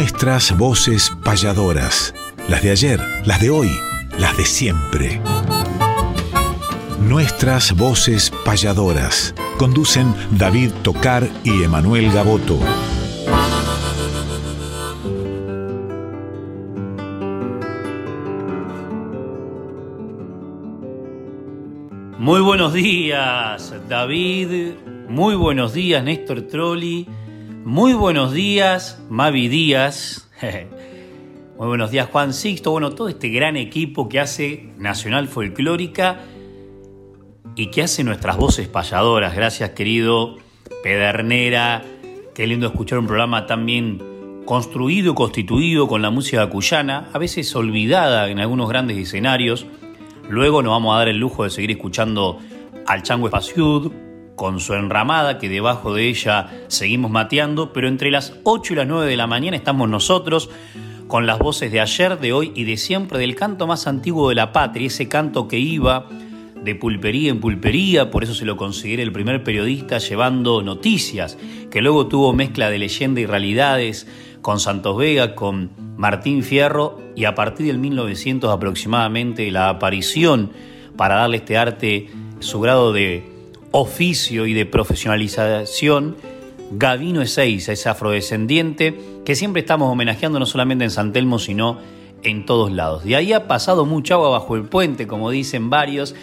Nuestras voces payadoras. Las de ayer, las de hoy, las de siempre. Nuestras voces payadoras. Conducen David Tocar y Emanuel Gaboto. Muy buenos días, David. Muy buenos días, Néstor Trolli. Muy buenos días, Mavi Díaz. Muy buenos días, Juan Sixto. Bueno, todo este gran equipo que hace Nacional Folclórica y que hace nuestras voces payadoras. Gracias, querido Pedernera. Qué lindo escuchar un programa tan bien construido y constituido con la música cuyana, a veces olvidada en algunos grandes escenarios Luego nos vamos a dar el lujo de seguir escuchando al Chango Espaciud con su enramada, que debajo de ella seguimos mateando, pero entre las 8 y las 9 de la mañana estamos nosotros con las voces de ayer, de hoy y de siempre del canto más antiguo de la patria, ese canto que iba de pulpería en pulpería, por eso se lo considera el primer periodista llevando noticias, que luego tuvo mezcla de leyenda y realidades con Santos Vega, con Martín Fierro y a partir del 1900 aproximadamente la aparición para darle este arte su grado de oficio y de profesionalización, Gavino Ezeiza, ese afrodescendiente que siempre estamos homenajeando no solamente en San Telmo, sino en todos lados. De ahí ha pasado mucha agua bajo el puente, como dicen varios,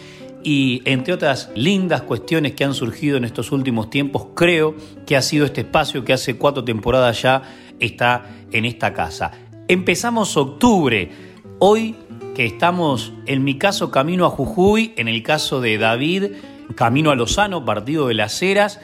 y entre otras lindas cuestiones que han surgido en estos últimos tiempos, creo que ha sido este espacio que hace cuatro temporadas ya está en esta casa. Empezamos octubre, hoy que estamos en mi caso camino a Jujuy, en el caso de David, camino a Lozano, partido de las Heras.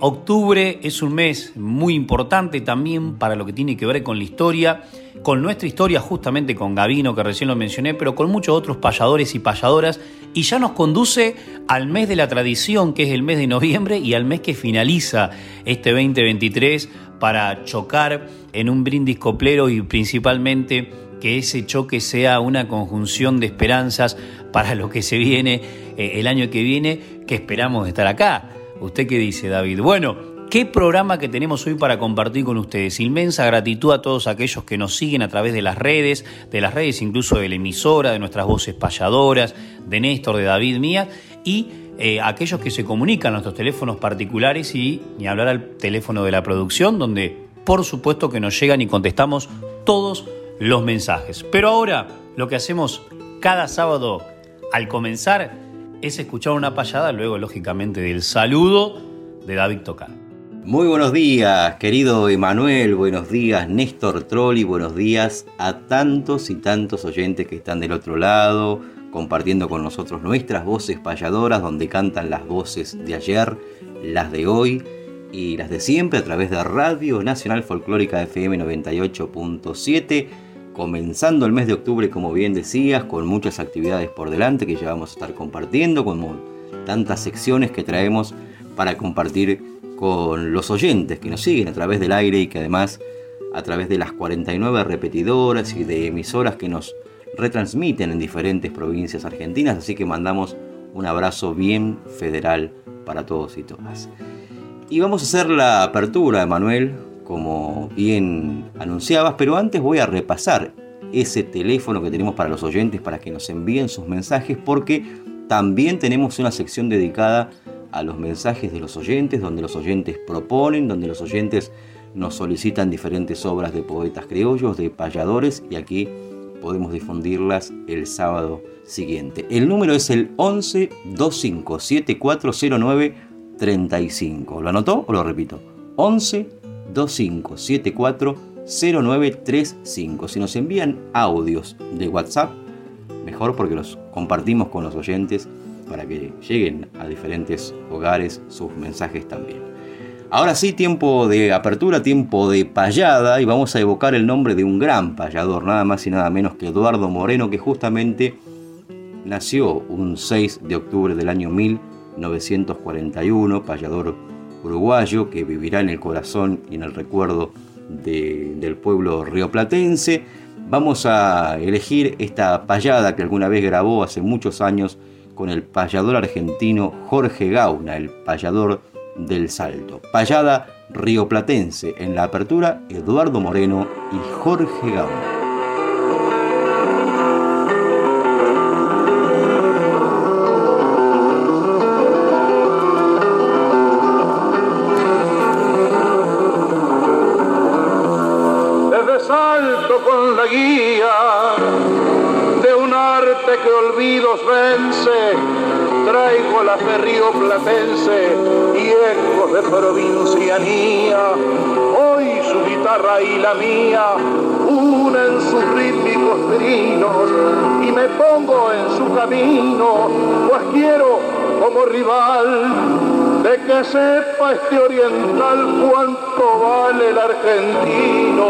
Octubre es un mes muy importante también para lo que tiene que ver con la historia, con nuestra historia justamente con Gavino, que recién lo mencioné, pero con muchos otros payadores y payadoras, y ya nos conduce al mes de la tradición, que es el mes de noviembre, y al mes que finaliza este 2023 para chocar en un brindis coplero y principalmente que ese choque sea una conjunción de esperanzas para lo que se viene eh, el año que viene, que esperamos estar acá. ¿Usted qué dice, David? Bueno, qué programa que tenemos hoy para compartir con ustedes. Inmensa gratitud a todos aquellos que nos siguen a través de las redes, de las redes incluso de la emisora, de nuestras voces payadoras, de Néstor, de David, mía, y eh, aquellos que se comunican a nuestros teléfonos particulares y ni hablar al teléfono de la producción, donde por supuesto que nos llegan y contestamos todos los mensajes. Pero ahora lo que hacemos cada sábado al comenzar es escuchar una payada, luego lógicamente del saludo de David Tocar. Muy buenos días, querido Emanuel, buenos días, Néstor Trolli, buenos días a tantos y tantos oyentes que están del otro lado, compartiendo con nosotros nuestras voces payadoras, donde cantan las voces de ayer, las de hoy y las de siempre a través de Radio Nacional Folclórica FM 98.7, comenzando el mes de octubre, como bien decías, con muchas actividades por delante que ya vamos a estar compartiendo, como tantas secciones que traemos para compartir con los oyentes que nos siguen a través del aire y que además a través de las 49 repetidoras y de emisoras que nos retransmiten en diferentes provincias argentinas, así que mandamos un abrazo bien federal para todos y todas. Y vamos a hacer la apertura, Manuel, como bien anunciabas, pero antes voy a repasar ese teléfono que tenemos para los oyentes para que nos envíen sus mensajes, porque también tenemos una sección dedicada a los mensajes de los oyentes, donde los oyentes proponen, donde los oyentes nos solicitan diferentes obras de poetas criollos, de payadores, y aquí podemos difundirlas el sábado siguiente. El número es el 11 25 7409 35. ¿Lo anotó o lo repito? 11 25 0935. Si nos envían audios de WhatsApp, mejor porque los compartimos con los oyentes para que lleguen a diferentes hogares sus mensajes también. Ahora sí, tiempo de apertura, tiempo de payada y vamos a evocar el nombre de un gran payador, nada más y nada menos que Eduardo Moreno, que justamente nació un 6 de octubre del año 1941, payador uruguayo que vivirá en el corazón y en el recuerdo del pueblo rioplatense. Vamos a elegir esta payada que alguna vez grabó hace muchos años con el payador argentino Jorge Gauna, el payador del Salto. Payada rioplatense en la apertura, Eduardo Moreno y Jorge Gabón. Y ecos de provincianía. Hoy su guitarra y la mía unen sus rítmicos trinos y me pongo en su camino, pues quiero como rival de que sepa este oriental cuánto vale el argentino.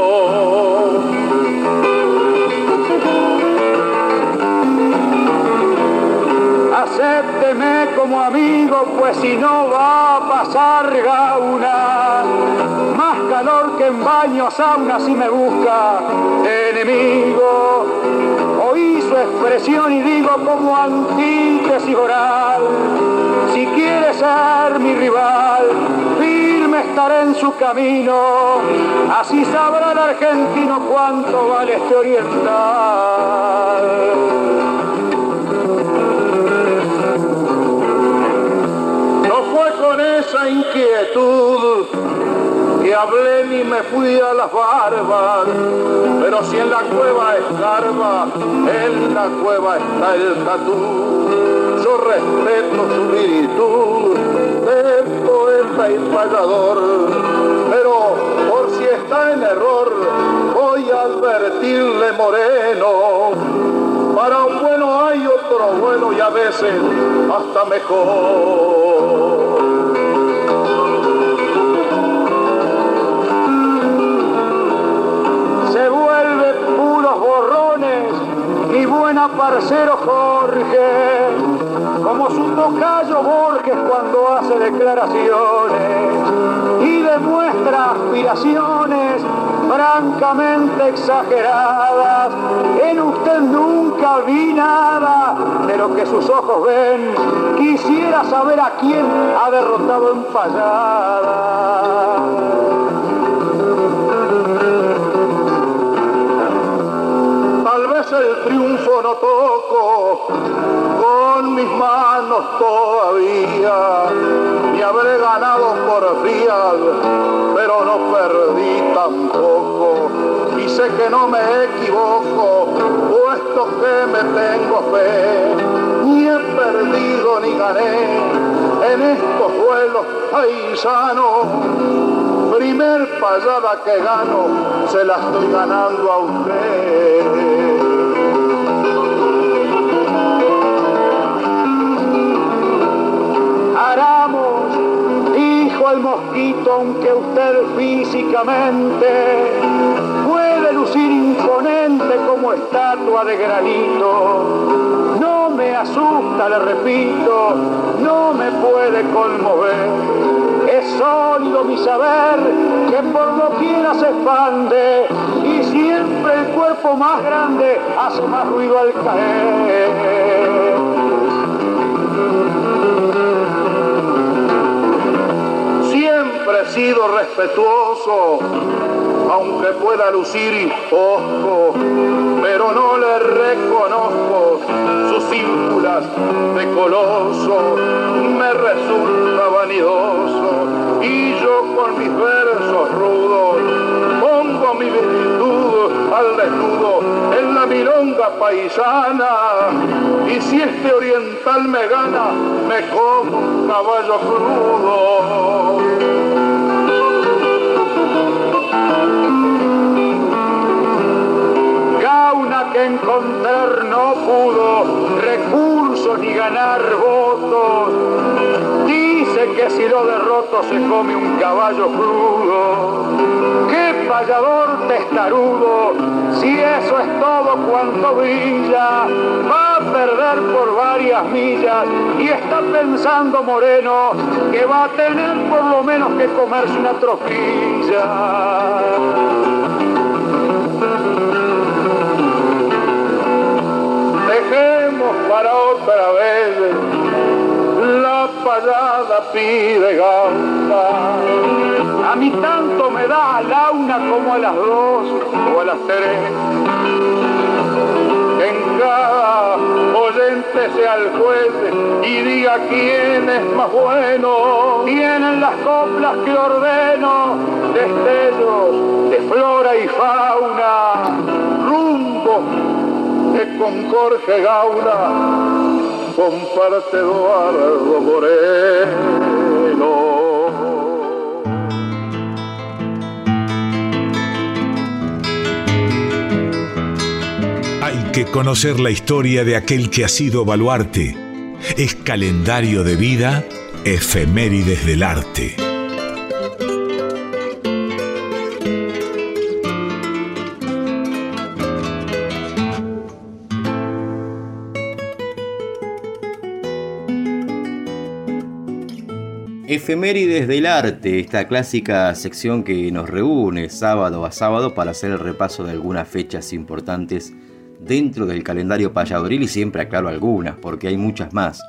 Acépteme como amigo, pues si no va a pasar gauna. Más calor que en baño sauna si me busca enemigo. Oí su expresión y digo como antítesis oral. Si quiere ser mi rival, firme estaré en su camino. Así sabrá el argentino cuánto vale este oriental. Esa inquietud que hablé ni me fui a las barbas, pero si en la cueva escarba, en la cueva está el tatú. Yo respeto su virtud de poeta y payador, pero por si está en error, voy a advertirle moreno. Para un bueno hay otro bueno y a veces hasta mejor. Mi buena parcero Jorge, como su tocayo Borges cuando hace declaraciones y demuestra aspiraciones francamente exageradas. En usted nunca vi nada de lo que sus ojos ven. Quisiera saber a quién ha derrotado en payada. No toco con mis manos todavía. Y habré ganado por fiat, pero no perdí tampoco. Y sé que no me equivoco, puesto que me tengo fe. Ni he perdido ni gané en estos vuelos paisanos primer payada que gano, se la estoy ganando a usted. El mosquito, aunque usted físicamente puede lucir imponente como estatua de granito. No me asusta, le repito, no me puede conmover. Es sólido mi saber que por lo quiera se expande y siempre el cuerpo más grande hace más ruido al caer. Sido respetuoso, aunque pueda lucir osco, pero no le reconozco sus ínfulas de coloso, me resulta vanidoso, y yo con mis versos rudos pongo mi virtud al desnudo en la milonga paisana, y si este oriental me gana, me como un caballo crudo. Que encontrar no pudo recursos ni ganar votos. Dice que si lo derroto se come un caballo crudo. ¡Qué payador testarudo! Si eso es todo cuanto brilla, va a perder por varias millas y está pensando Moreno que va a tener por lo menos que comerse una trofilla. Dejemos para otra vez la rayada pide gauta. A mí tanto me da a la una como a las dos o a las tres. En cada oyente sea el juez y diga quién es más bueno. Tienen las coplas que ordeno, destellos de flora y fauna, rumbo que con Jorge Gauna comparte Eduardo Moreno. Hay que conocer la historia de aquel que ha sido baluarte. Es calendario de vida, efemérides del arte. Efemérides del arte, esta clásica sección que nos reúne sábado a sábado para hacer el repaso de algunas fechas importantes dentro del calendario payadoril y siempre aclaro algunas, porque hay muchas más.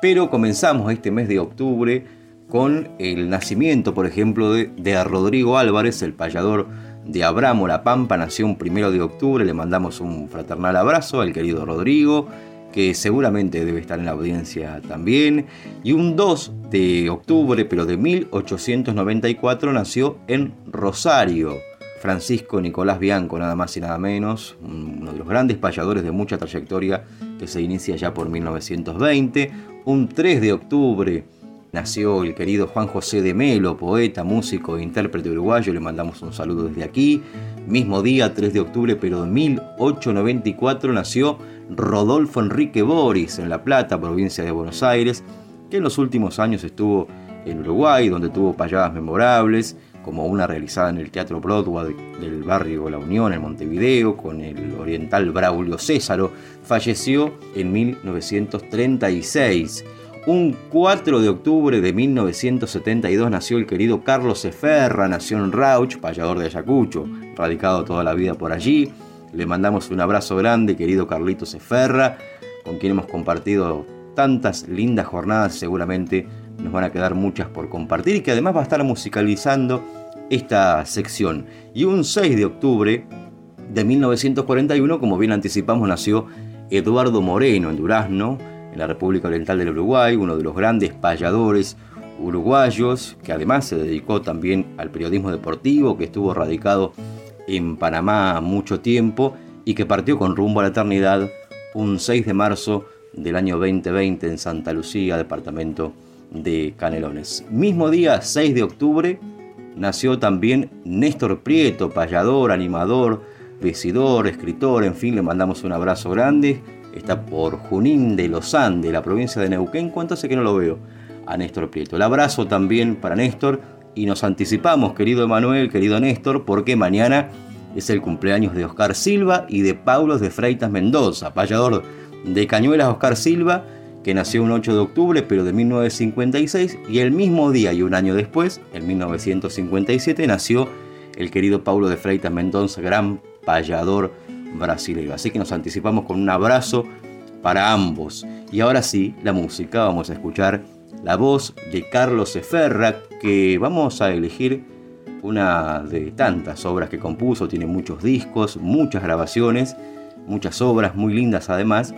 Pero comenzamos este mes de octubre con el nacimiento, por ejemplo, de, Rodrigo Álvarez, el payador de Abramo La Pampa, nació un primero de octubre, le mandamos un fraternal abrazo al querido Rodrigo que seguramente debe estar en la audiencia también. Y un 2 de octubre, pero de 1894, nació en Rosario. Francisco Nicolás Bianco, nada más y nada menos, uno de los grandes payadores de mucha trayectoria que se inicia ya por 1920. Un 3 de octubre nació el querido Juan José de Melo, poeta, músico e intérprete uruguayo, le mandamos un saludo desde aquí. Mismo día, 3 de octubre, pero de 1894, nació Rodolfo Enrique Boris en La Plata, provincia de Buenos Aires, que en los últimos años estuvo en Uruguay, donde tuvo payadas memorables, como una realizada en el Teatro Broadway del barrio La Unión en Montevideo, con el oriental Braulio Césaro, falleció en 1936. Un 4 de octubre de 1972 nació el querido Carlos Eferra, nació en Rauch, payador de Ayacucho, radicado toda la vida por allí. Le mandamos un abrazo grande, querido Carlitos Eferra, con quien hemos compartido tantas lindas jornadas, seguramente nos van a quedar muchas por compartir y que además va a estar musicalizando esta sección. Y un 6 de octubre de 1941, como bien anticipamos, nació Eduardo Moreno en Durazno, en la República Oriental del Uruguay, uno de los grandes payadores uruguayos, que además se dedicó también al periodismo deportivo, que estuvo radicado en Panamá mucho tiempo y que partió con rumbo a la eternidad un 6 de marzo del año 2020 en Santa Lucía, departamento de Canelones. Mismo día, 6 de octubre, nació también Néstor Prieto, payador, animador, vecidor, escritor, en fin, le mandamos un abrazo grande. Está por Junín de los Andes, la provincia de Neuquén. ¿Cuánto hace que no lo veo? A Néstor Prieto. El abrazo también para Néstor y nos anticipamos, querido Emanuel, querido Néstor, porque mañana es el cumpleaños de Oscar Silva y de Paulos de Freitas Mendoza, payador de Cañuelas Oscar Silva, que nació un 8 de octubre, pero de 1956, y el mismo día y un año después, en 1957, nació el querido Paulo de Freitas Mendoza, gran payador brasileño. Así que nos anticipamos con un abrazo para ambos. Y ahora sí, la música, vamos a escuchar la voz de Carlos Eferra, que vamos a elegir una de tantas obras que compuso, tiene muchos discos, muchas grabaciones, muchas obras muy lindas además,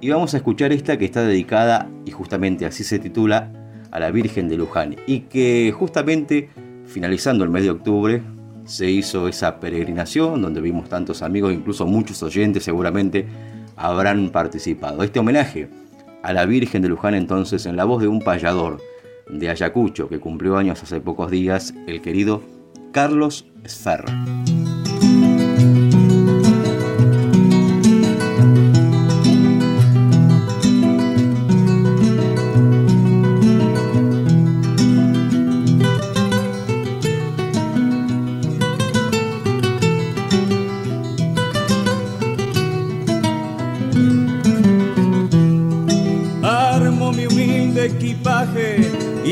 y vamos a escuchar esta que está dedicada, y justamente así se titula, a la Virgen de Luján, y que justamente finalizando el mes de octubre se hizo esa peregrinación donde vimos tantos amigos, incluso muchos oyentes seguramente habrán participado. Este homenaje a la Virgen de Luján entonces en la voz de un payador de Ayacucho que cumplió años hace pocos días, el querido Carlos Sferra.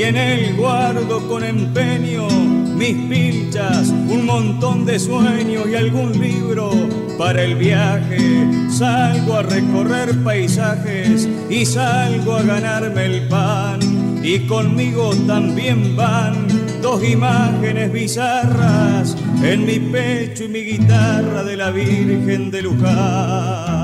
En él guardo con empeño mis pilchas, un montón de sueños y algún libro para el viaje. Salgo a recorrer paisajes y salgo a ganarme el pan y conmigo también van dos imágenes bizarras en mi pecho y mi guitarra de la Virgen de Luján.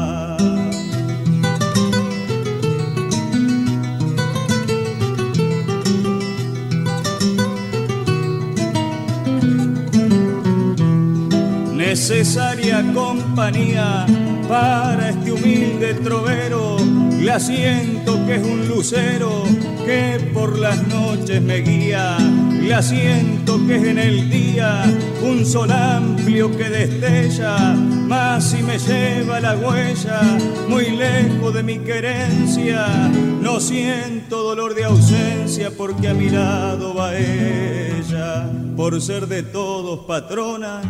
Necesaria compañía para este humilde trovero. Le siento que es un lucero que por las noches me guía. Le siento que es en el día un sol amplio que destella, más si me lleva la huella muy lejos de mi querencia. No siento dolor de ausencia porque a mi lado va por ser de todos patrona,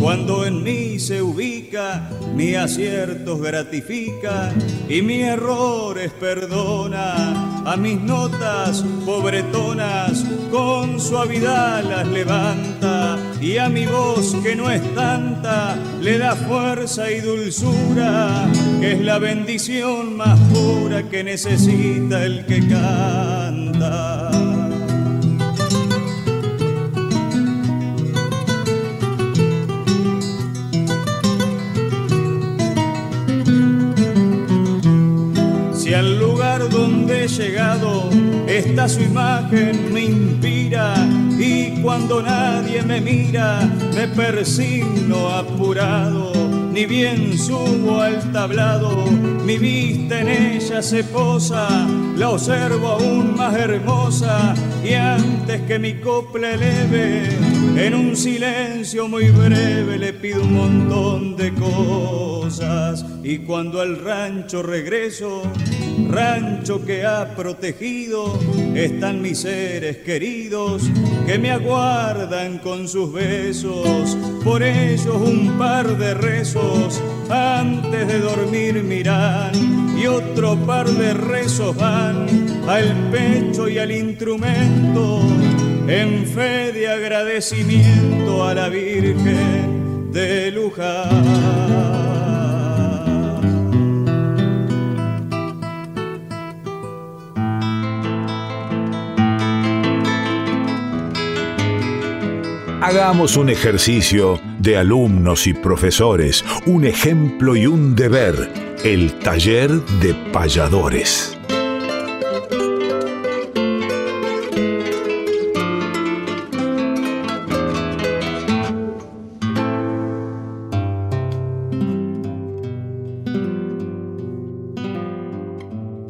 cuando en mí se ubica, mi aciertos gratifica y mi errores perdona. A mis notas pobretonas con suavidad las levanta y a mi voz que no es tanta le da fuerza y dulzura, que es la bendición más pura que necesita el que canta. Llegado, esta su imagen me inspira y cuando nadie me mira me persigno apurado, ni bien subo al tablado, mi vista en ella se posa, la observo aún más hermosa y antes que mi copla eleve, en un silencio muy breve le pido un montón de cosas. Y cuando al rancho regreso, rancho que ha protegido, están mis seres queridos que me aguardan con sus besos. Por ellos un par de rezos antes de dormir miran y otro par de rezos van al pecho y al instrumento en fe de agradecimiento a la Virgen de Luján. Hagamos un ejercicio de alumnos y profesores, un ejemplo y un deber, el taller de payadores.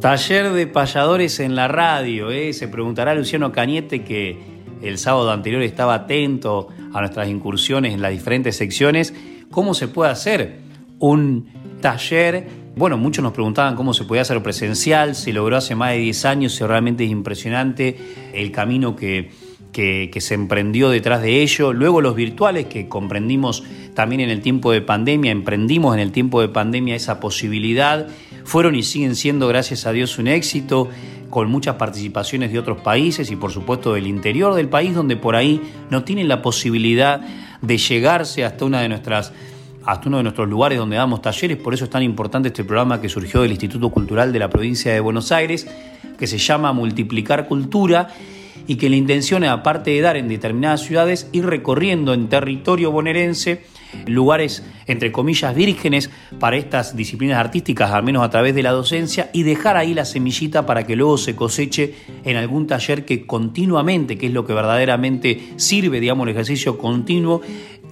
Taller de payadores en la radio, ¿eh? se preguntará Luciano Cañete que el sábado anterior estaba atento a nuestras incursiones en las diferentes secciones, ¿cómo se puede hacer un taller? Bueno, muchos nos preguntaban cómo se podía hacer presencial, se logró hace más de 10 años y realmente es impresionante el camino que, que, se emprendió detrás de ello. Luego los virtuales que comprendimos también en el tiempo de pandemia, emprendimos en el tiempo de pandemia esa posibilidad, fueron y siguen siendo, gracias a Dios, un éxito con muchas participaciones de otros países y por supuesto del interior del país donde por ahí no tienen la posibilidad de llegarse hasta una de nuestras hasta uno de nuestros lugares donde damos talleres, por eso es tan importante este programa que surgió del Instituto Cultural de la provincia de Buenos Aires, que se llama Multiplicar Cultura y que la intención es, aparte de dar en determinadas ciudades, ir recorriendo en territorio bonaerense lugares, entre comillas, vírgenes para estas disciplinas artísticas, al menos a través de la docencia, y dejar ahí la semillita para que luego se coseche en algún taller que continuamente, que es lo que verdaderamente sirve, digamos, el ejercicio continuo,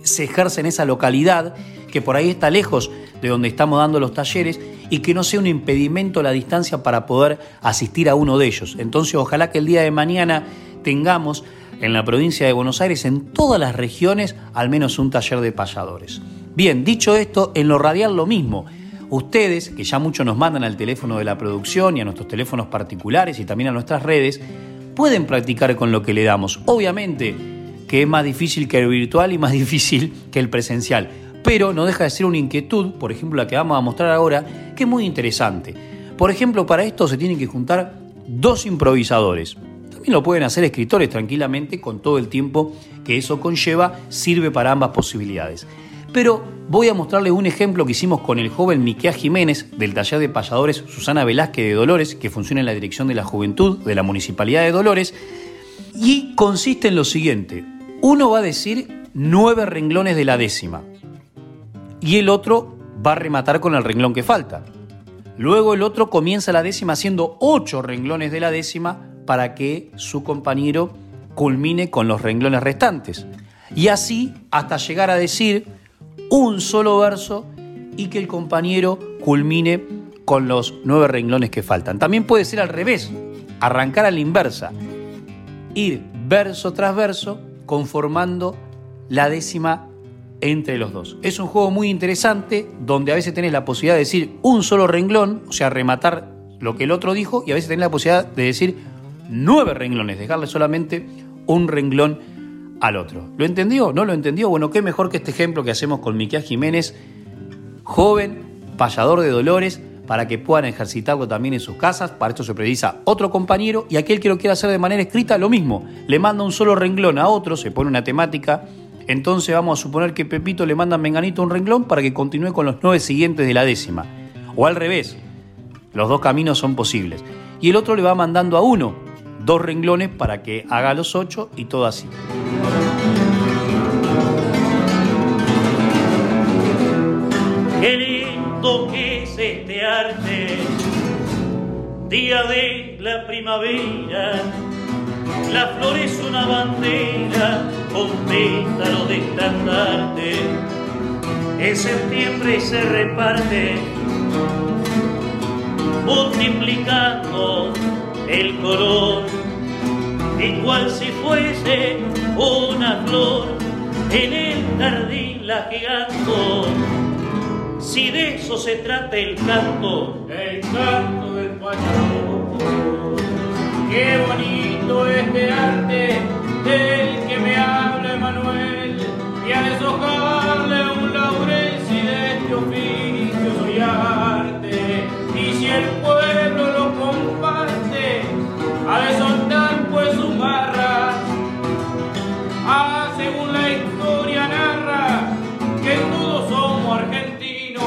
se ejerce en esa localidad que por ahí está lejos de donde estamos dando los talleres y que no sea un impedimento la distancia para poder asistir a uno de ellos. Entonces, ojalá que el día de mañana tengamos en la provincia de Buenos Aires, en todas las regiones, al menos un taller de payadores. Bien, dicho esto, en lo radial lo mismo. Ustedes, que ya muchos nos mandan al teléfono de la producción y a nuestros teléfonos particulares y también a nuestras redes, pueden practicar con lo que le damos. Obviamente que es más difícil que el virtual y más difícil que el presencial, pero no deja de ser una inquietud, por ejemplo la que vamos a mostrar ahora, que es muy interesante. Por ejemplo, para esto se tienen que juntar dos improvisadores, lo pueden hacer escritores tranquilamente con todo el tiempo que eso conlleva, sirve para ambas posibilidades. Pero voy a mostrarles un ejemplo que hicimos con el joven Miquea Jiménez del taller de payadores Susana Velázquez de Dolores, que funciona en la Dirección de la Juventud de la Municipalidad de Dolores, y consiste en lo siguiente. Uno va a decir nueve renglones de la décima y el otro va a rematar con el renglón que falta. Luego el otro comienza la décima haciendo ocho renglones de la décima para que su compañero culmine con los renglones restantes. Y así hasta llegar a decir un solo verso y que el compañero culmine con los nueve renglones que faltan. También puede ser al revés, arrancar a la inversa, ir verso tras verso conformando la décima entre los dos. Es un juego muy interesante donde a veces tenés la posibilidad de decir un solo renglón, o sea, rematar lo que el otro dijo, y a veces tenés la posibilidad de decir nueve renglones, dejarle solamente un renglón al otro. ¿Lo entendió? ¿No lo entendió? Bueno, qué mejor que este ejemplo que hacemos con Miquel Jiménez, joven, payador de dolores, para que puedan ejercitarlo también en sus casas. Para esto se precisa otro compañero y aquel que lo quiera hacer de manera escrita, lo mismo. Le manda un solo renglón a otro, se pone una temática. Entonces vamos a suponer que Pepito le manda a Menganito un renglón para que continúe con los nueve siguientes de la décima. O al revés, los dos caminos son posibles. Y el otro le va mandando a uno dos renglones para que haga los ocho y todo así. Qué lindo que es este arte, día de la primavera, la flor es una bandera con pétalo de estandarte, en septiembre se reparte multiplicando el color, igual si fuese una flor en el jardín la giganto. Si de eso se trata el canto, el canto del payador. Qué bonito este arte soltar pues sus barras. Ah, según la historia narra que todos somos argentinos.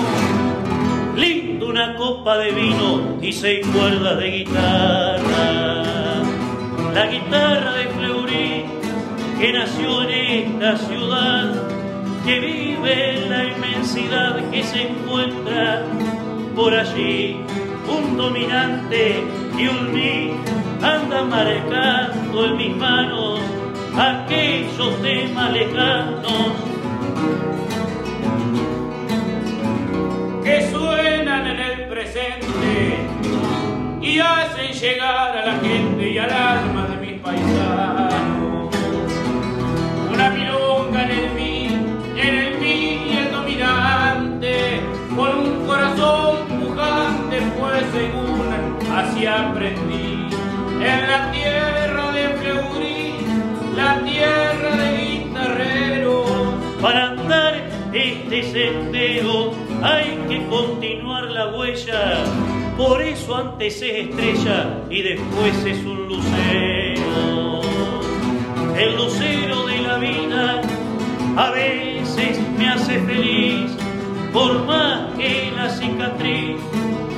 Lindo una copa de vino y seis cuerdas de guitarra. La guitarra de Fleury que nació en esta ciudad, que vive en la inmensidad que se encuentra por allí un dominante y un mí anda marcando en mis manos aquellos temas lejanos que suenan en el presente y hacen llegar a la gente y al alma de mis paisanos. Una milonga en el mí, en el mí el dominante con un corazón pujante pues según así aprendí en la tierra de Fleurí, la tierra de guitarreros. Para andar este sendero hay que continuar la huella, por eso antes es estrella y después es un lucero. El lucero de la vida a veces me hace feliz, por más que la cicatriz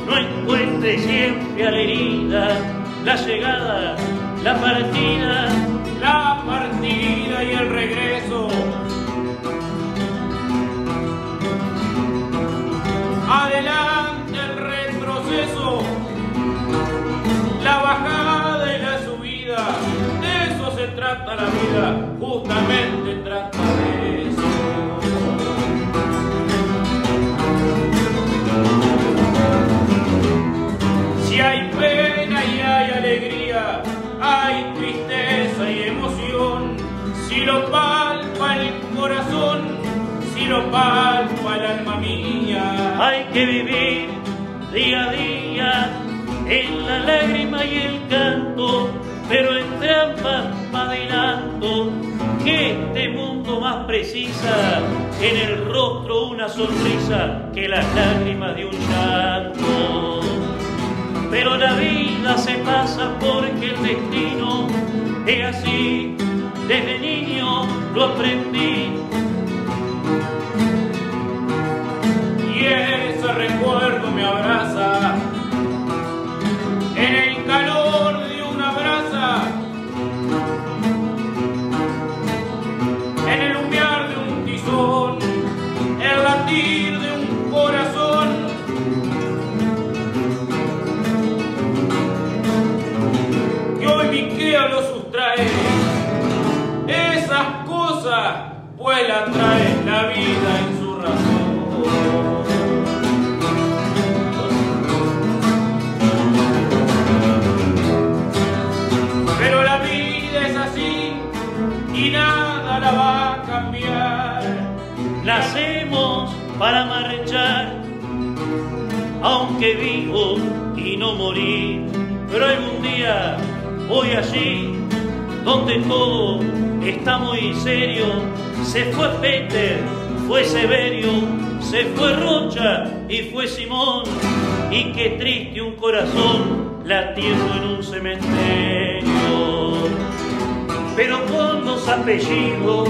no encuentre siempre a la herida la llegada, la partida, la partida y el regreso. Adelante el retroceso, la bajada y la subida, de eso se trata la vida, justamente palpa el alma mía. Hay que vivir día a día en la lágrima y el canto, pero en trampas adelanto que este mundo más precisa en el rostro una sonrisa que las lágrimas de un llanto pero la vida se pasa porque el destino es así. Desde niño lo aprendí. Cosa, pues la trae la vida en su razón. Pero la vida es así y nada la va a cambiar. Nacemos para marchar, aunque vivo y no morir, pero algún día voy allí donde todo está muy serio. Se fue Peter, fue Severio, se fue Rocha y fue Simón. Y qué triste un corazón latiendo en un cementerio. Pero con los apellidos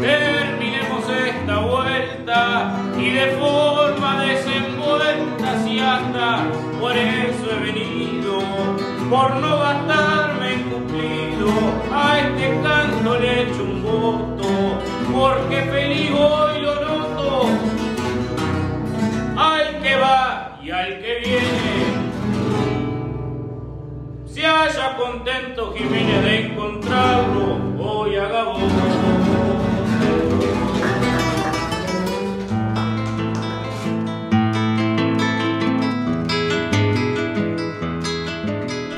Terminemos esta vuelta y de forma desenvuelta si hasta por eso he venido, por no gastarme a este canto le echo un voto, porque feliz hoy lo noto, al que va y al que viene. Se haya contento Jiménez de encontrarlo hoy a Gabón.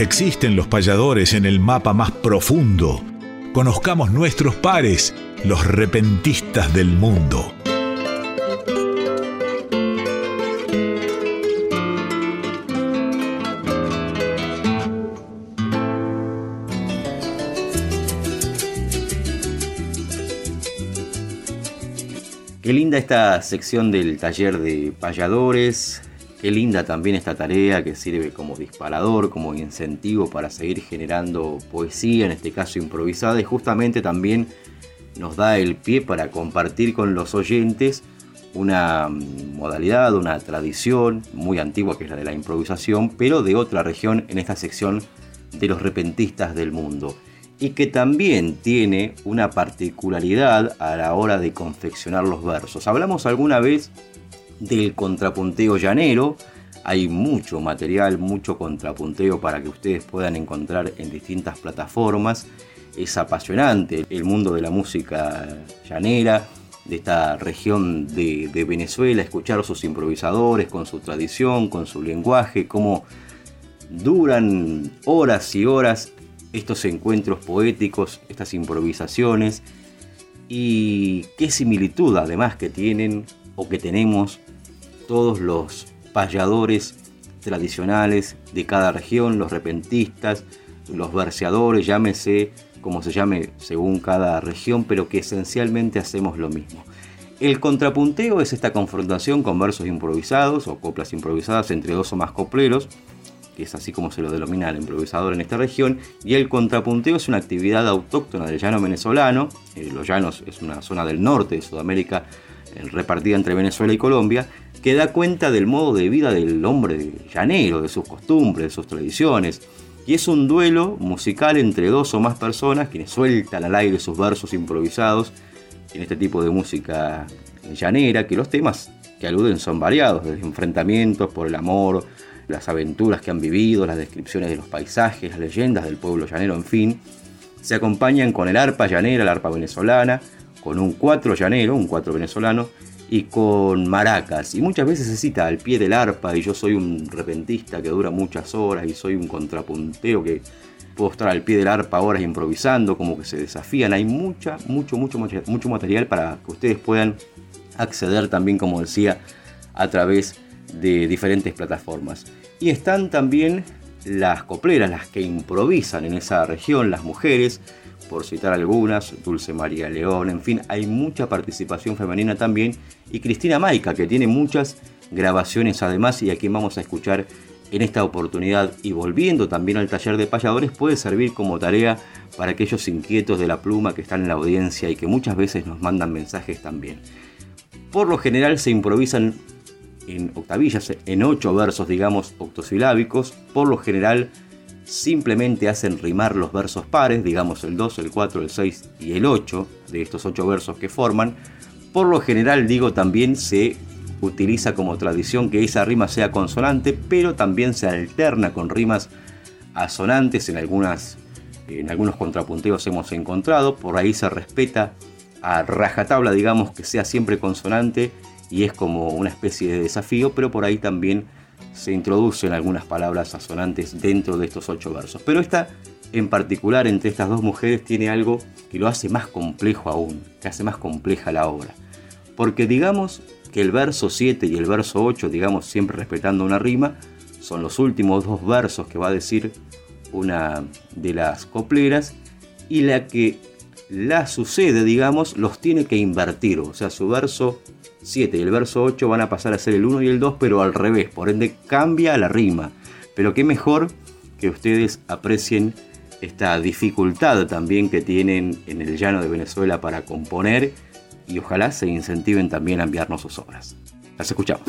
Existen los payadores en el mapa más profundo. Conozcamos nuestros pares, los repentistas del mundo. Qué linda esta sección del taller de payadores. Qué linda también esta tarea que sirve como disparador, como incentivo para seguir generando poesía, en este caso improvisada, y justamente también nos da el pie para compartir con los oyentes una mm, modalidad, una tradición muy antigua que es la de la improvisación, pero de otra región en esta sección de los repentistas del mundo y que también tiene una particularidad a la hora de confeccionar los versos. Hablamos alguna vez del contrapunteo llanero, hay mucho material, mucho contrapunteo para que ustedes puedan encontrar en distintas plataformas. Es apasionante el mundo de la música llanera, de esta región de, Venezuela, escuchar a sus improvisadores con su tradición, con su lenguaje, cómo duran horas y horas estos encuentros poéticos, estas improvisaciones y qué similitud además que tienen o que tenemos todos los payadores tradicionales de cada región, los repentistas, los verseadores, llámese como se llame según cada región, pero que esencialmente hacemos lo mismo. El contrapunteo es esta confrontación con versos improvisados o coplas improvisadas entre dos o más copleros, que es así como se lo denomina el improvisador en esta región, y el contrapunteo es una actividad autóctona del llano venezolano, eh, los llanos es una zona del norte de Sudamérica repartida entre Venezuela y Colombia, que da cuenta del modo de vida del hombre llanero, de sus costumbres, de sus tradiciones, y es un duelo musical entre dos o más personas quienes sueltan al aire sus versos improvisados en este tipo de música llanera, que los temas que aluden son variados, desde enfrentamientos por el amor, las aventuras que han vivido, las descripciones de los paisajes, las leyendas del pueblo llanero, en fin, se acompañan con el arpa llanera, la arpa venezolana, con un cuatro llanero, un cuatro venezolano, y con maracas. Y muchas veces se cita al pie del arpa, y yo soy un repentista que dura muchas horas, y soy un contrapunteo que puedo estar al pie del arpa horas improvisando, como que se desafían. Hay mucha, mucho, mucho, mucho material para que ustedes puedan acceder también, como decía, a través de diferentes plataformas. Y están también las copleras, las que improvisan en esa región, las mujeres, por citar algunas, Dulce María León, en fin, hay mucha participación femenina también. Y Cristina Maica, que tiene muchas grabaciones además y a quien vamos a escuchar en esta oportunidad. Y volviendo también al taller de payadores, puede servir como tarea para aquellos inquietos de la pluma que están en la audiencia y que muchas veces nos mandan mensajes también. Por lo general se improvisan en octavillas, en ocho versos, digamos, octosilábicos. Por lo general, simplemente hacen rimar los versos pares, digamos el 2, el 4, el 6 y el 8 de estos ocho versos que forman. Por lo general, digo, también se utiliza como tradición que esa rima sea consonante, pero también se alterna con rimas asonantes en algunas en algunos contrapunteos hemos encontrado, por ahí se respeta a rajatabla, digamos, que sea siempre consonante y es como una especie de desafío, pero por ahí también se introducen algunas palabras asonantes dentro de estos ocho versos. Pero esta en particular entre estas dos mujeres tiene algo que lo hace más complejo aún, que hace más compleja la obra. Porque digamos que el verso 7 y el verso 8, digamos siempre respetando una rima, son los últimos dos versos que va a decir una de las copleras y la que la sucede, digamos, los tiene que invertir. O sea, su verso 7 y el verso 8 van a pasar a ser el 1 y el 2, pero al revés. Por ende, cambia la rima. Pero qué mejor que ustedes aprecien esta dificultad también que tienen en el llano de Venezuela para componer y ojalá se incentiven también a enviarnos sus obras. Las escuchamos.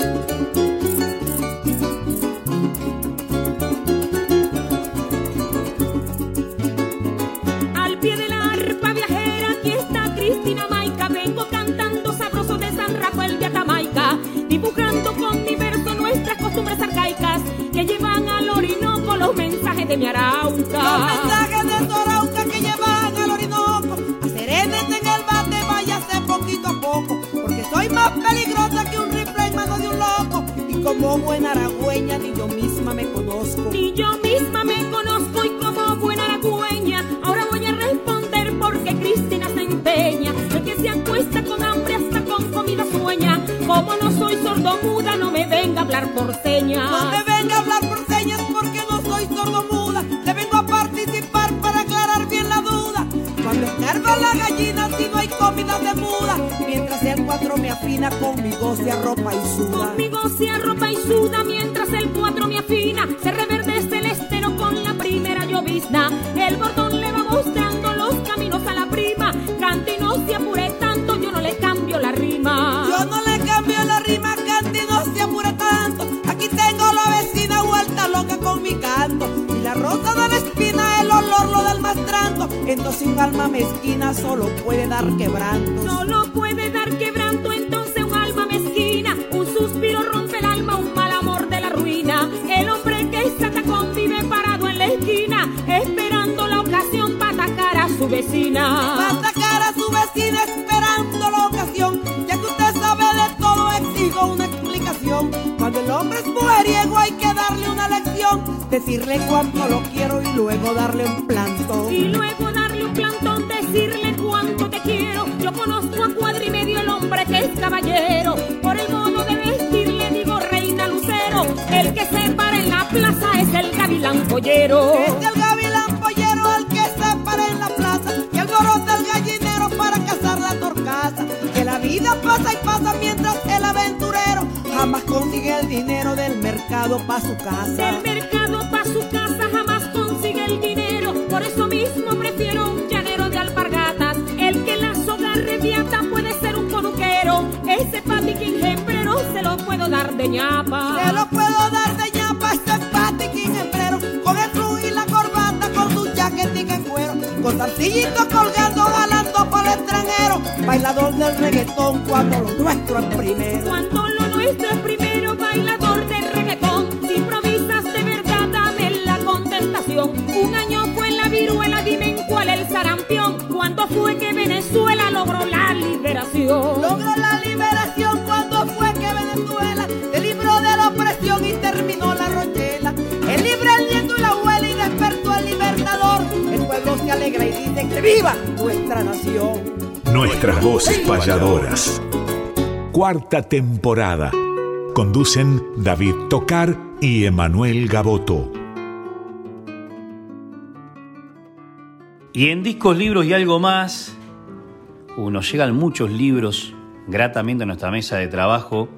Como buena aragüeña, ni yo misma me conozco. Ni yo misma me conozco y como buena aragüeña, ahora voy a responder porque Cristina se empeña. El que se acuesta con hambre hasta con comida sueña. Como no soy sordomuda, no me venga a hablar por señas. No me venga a hablar por señas afina, conmigo se arropa y suda. Conmigo se arropa y suda mientras el cuatro me afina. Se reverdece el estero con la primera llovizna. El bordón le va mostrando los caminos a la prima. Cante y no se apure tanto, yo no le cambio la rima. Yo no le cambio la rima, cante y no se apure tanto. Aquí tengo la vecina vuelta loca con mi canto. Y la rosa de la espina, el olor lo del mastranto. Entonces un alma mezquina solo puede dar quebranto. Solo puede dar vecina. Va a atacar a su vecina esperando la ocasión. Ya que usted sabe de todo, exijo una explicación. Cuando el hombre es mujeriego hay que darle una lección. Decirle cuánto lo quiero y luego darle un plantón. Y luego darle un plantón, decirle cuánto te quiero. Yo conozco a cuadro y medio el hombre que es caballero. Por el modo de vestir le digo reina lucero. El que se para en la plaza es el gavilán pollero. Es el vida pasa y pasa mientras el aventurero jamás consigue el dinero del mercado para su casa. Del mercado para su casa jamás consigue el dinero. Por eso mismo prefiero un llanero de alpargatas. El que la soga reviata puede ser un conuquero. Ese patiquín hembrero se lo puedo dar de ñapa. Se lo puedo dar de ñapa este patiquín hembrero con el flu y la corbata con su chaquetica en cuero. Con zarcillito colgando, el extranjero. Bailador del reggaetón cuando lo nuestro es primero. Cuando lo nuestro es primero, bailador de reggaetón. Si improvisas de verdad, dame la contestación. Un año fue la viruela, dime en cuál el sarampión. ¿Cuándo fue que Venezuela logró la liberación? Logró la liberación cuando fue que Venezuela se libró de la opresión y terminó la rochela. El libre el nieto y la abuela y despertó el libertador. El pueblo se alegra y dice que viva nuestra nación. Nuestras voces payadoras. Cuarta temporada. Conducen David Tocar y Emanuel Gaboto. Y en discos, libros y algo más, uh, nos llegan muchos libros gratamente a nuestra mesa de trabajo.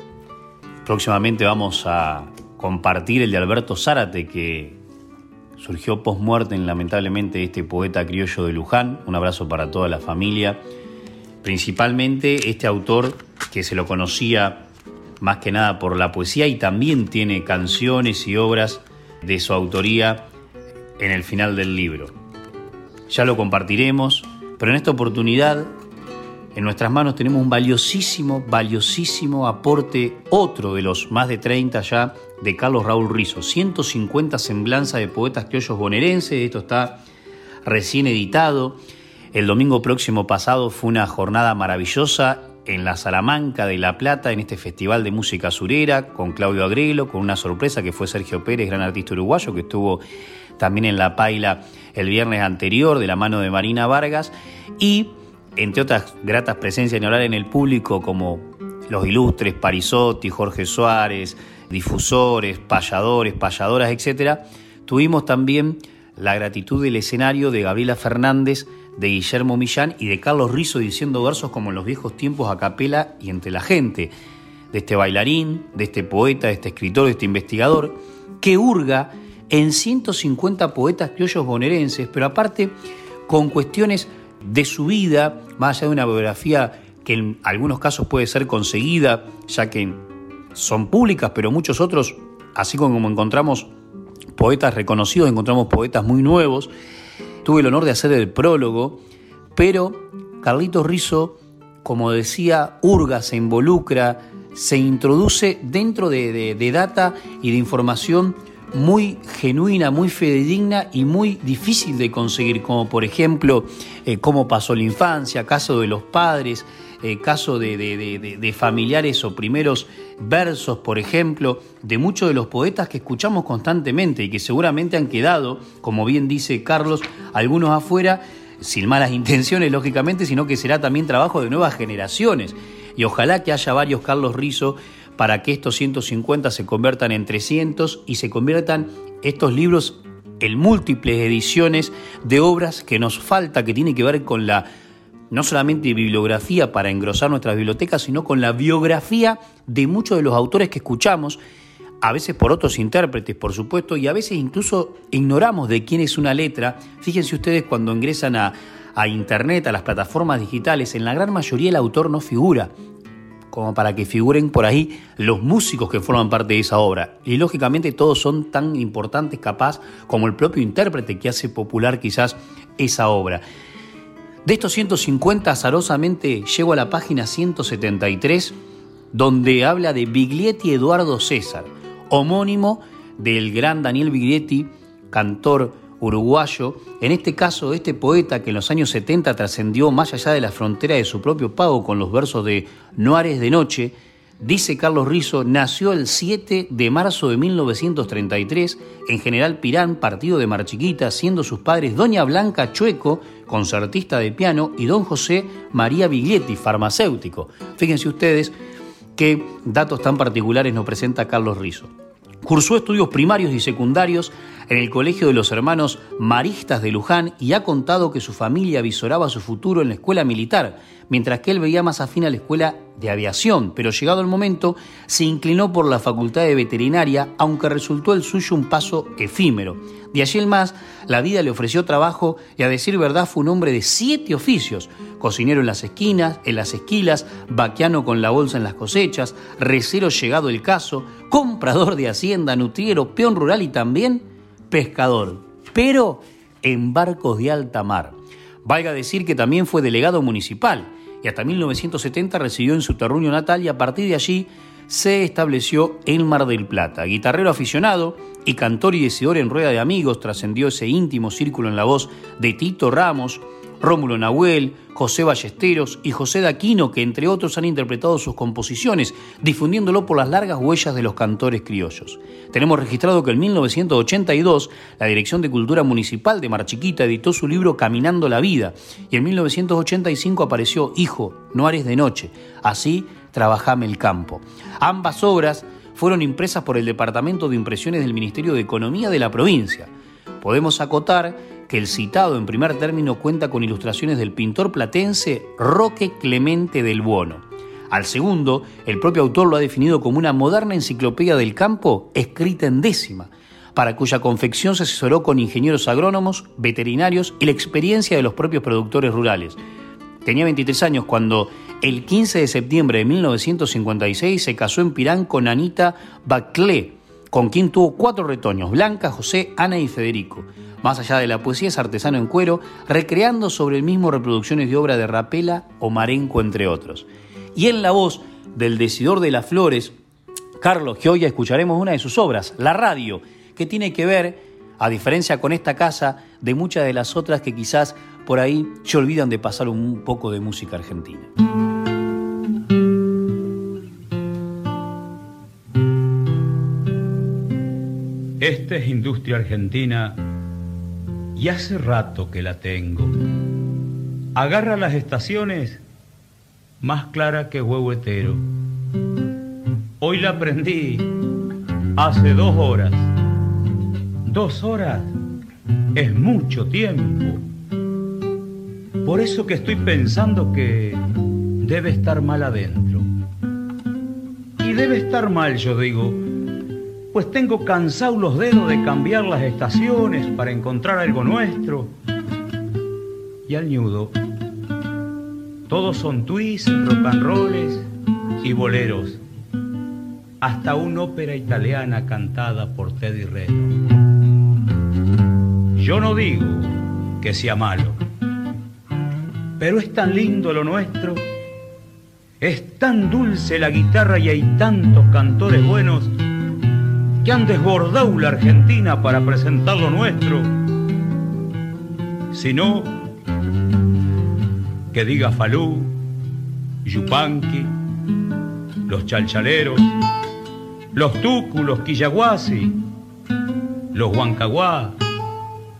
Próximamente vamos a compartir el de Alberto Zárate, que surgió post-muerte, lamentablemente, este poeta criollo de Luján. Un abrazo para toda la familia. Principalmente este autor que se lo conocía más que nada por la poesía y también tiene canciones y obras de su autoría en el final del libro. Ya lo compartiremos, pero en esta oportunidad en nuestras manos tenemos un valiosísimo, valiosísimo aporte, otro de los más de 30 ya, de Carlos Raúl Rizo. 150 semblanzas de poetas criollos bonaerenses, esto está recién editado. El domingo próximo pasado fue una jornada maravillosa en la Salamanca de La Plata, en este Festival de Música Surera, con Claudio Agrelo, con una sorpresa que fue Sergio Pérez, gran artista uruguayo, que estuvo también en La Paila el viernes anterior, de la mano de Marina Vargas, y entre otras gratas presencias en en el público, como los ilustres Parisotti, Jorge Suárez, difusores, payadores, payadoras, etc., tuvimos también la gratitud del escenario de Gabriela Fernández, de Guillermo Millán y de Carlos Rizo diciendo versos como en los viejos tiempos a capela y entre la gente, de este bailarín, de este poeta, de este escritor, de este investigador, que hurga en 150 poetas criollos bonaerenses, pero aparte con cuestiones de su vida, más allá de una biografía que en algunos casos puede ser conseguida, ya que son públicas, pero muchos otros, así como encontramos poetas reconocidos, encontramos poetas muy nuevos. Tuve el honor de hacer el prólogo, pero Carlitos Rizo, como decía, hurga, se involucra, se introduce dentro de, data y de información muy genuina, muy fidedigna y muy difícil de conseguir, como por ejemplo eh, cómo pasó la infancia, caso de los padres, eh, caso de, familiares o primeros versos, por ejemplo, de muchos de los poetas que escuchamos constantemente y que seguramente han quedado, como bien dice Carlos, algunos afuera, sin malas intenciones, lógicamente, sino que será también trabajo de nuevas generaciones. Y ojalá que haya varios Carlos Rizo para que estos 150 se conviertan en 300 y se conviertan estos libros en múltiples ediciones de obras que nos falta, que tiene que ver con la no solamente bibliografía para engrosar nuestras bibliotecas, sino con la biografía de muchos de los autores que escuchamos, a veces por otros intérpretes, por supuesto, y a veces incluso ignoramos de quién es una letra. Fíjense ustedes cuando ingresan a, Internet, a las plataformas digitales, en la gran mayoría el autor no figura, como para que figuren por ahí los músicos que forman parte de esa obra. Y lógicamente todos son tan importantes, capaz, como el propio intérprete que hace popular quizás esa obra. De estos 150, azarosamente llego a la página 173, donde habla de Biglietti Eduardo César, homónimo del gran Daniel Biglietti, cantor uruguayo, en este caso este poeta que en los años 70 trascendió más allá de la frontera de su propio pago con los versos de Noares de Noche, Dice Carlos Rizo, nació el 7 de marzo de 1933 en General Pirán, partido de Marchiquita, siendo sus padres Doña Blanca Chueco, concertista de piano, y Don José María Biglietti, farmacéutico. Fíjense ustedes qué datos tan particulares nos presenta Carlos Rizo. Cursó estudios primarios y secundarios en el Colegio de los Hermanos Maristas de Luján y ha contado que su familia visoraba su futuro en la escuela militar, mientras que él veía más afín a la escuela de aviación, pero llegado el momento se inclinó por la facultad de veterinaria, aunque resultó el suyo un paso efímero. De allí en más, la vida le ofreció trabajo y a decir verdad fue un hombre de siete oficios, cocinero en las esquinas, en las esquilas, vaquiano con la bolsa en las cosechas, recero llegado el caso, comprador de hacienda, nutriero, peón rural y también pescador, pero en barcos de alta mar. Valga decir que también fue delegado municipal y hasta 1970 residió en su terruño natal y a partir de allí se estableció en Mar del Plata. Guitarrero aficionado y cantor y decidor en rueda de amigos, trascendió ese íntimo círculo en la voz de Tito Ramos, Rómulo Nahuel, José Ballesteros y José Daquino, que entre otros han interpretado sus composiciones, difundiéndolo por las largas huellas de los cantores criollos. Tenemos registrado que en 1982 la Dirección de Cultura Municipal de Marchiquita editó su libro Caminando la Vida y en 1985 apareció Hijo, no ares de noche, así trabajame el campo. Ambas obras fueron impresas por el Departamento de Impresiones del Ministerio de Economía de la provincia. Podemos acotar el citado en primer término cuenta con ilustraciones del pintor platense Roque Clemente del Buono. Al segundo, el propio autor lo ha definido como una moderna enciclopedia del campo escrita en décima, para cuya confección se asesoró con ingenieros agrónomos, veterinarios y la experiencia de los propios productores rurales. Tenía 23 años cuando el 15 de septiembre de 1956 se casó en Pirán con Anita Baclé, con quien tuvo cuatro retoños, Blanca, José, Ana y Federico. Más allá de la poesía es artesano en cuero, recreando sobre el mismo reproducciones de obra de Rapela o Marenco, entre otros. Y en la voz del decidor de las flores, Carlos Gioia, escucharemos una de sus obras, La Radio, que tiene que ver A diferencia con esta casa de muchas de las otras que quizás por ahí se olvidan de pasar un poco de música argentina. Esta es industria argentina y hace rato que la tengo. Agarra las estaciones más clara que huevo hetero. Hoy la aprendí hace dos horas. Dos horas es mucho tiempo. Por eso que estoy pensando que debe estar mal adentro. Y debe estar mal, yo digo, pues tengo cansados los dedos de cambiar las estaciones para encontrar algo nuestro. Y al ñudo, todos son twists, rock and rolls y boleros, hasta una ópera italiana cantada por Teddy Reno. Yo no digo que sea malo, pero es tan lindo lo nuestro, es tan dulce la guitarra y hay tantos cantores buenos que han desbordado la Argentina para presentar lo nuestro. Si no, que diga Falú, Yupanqui, los chalchaleros, los tucu, los quillaguasi, los huancaguá,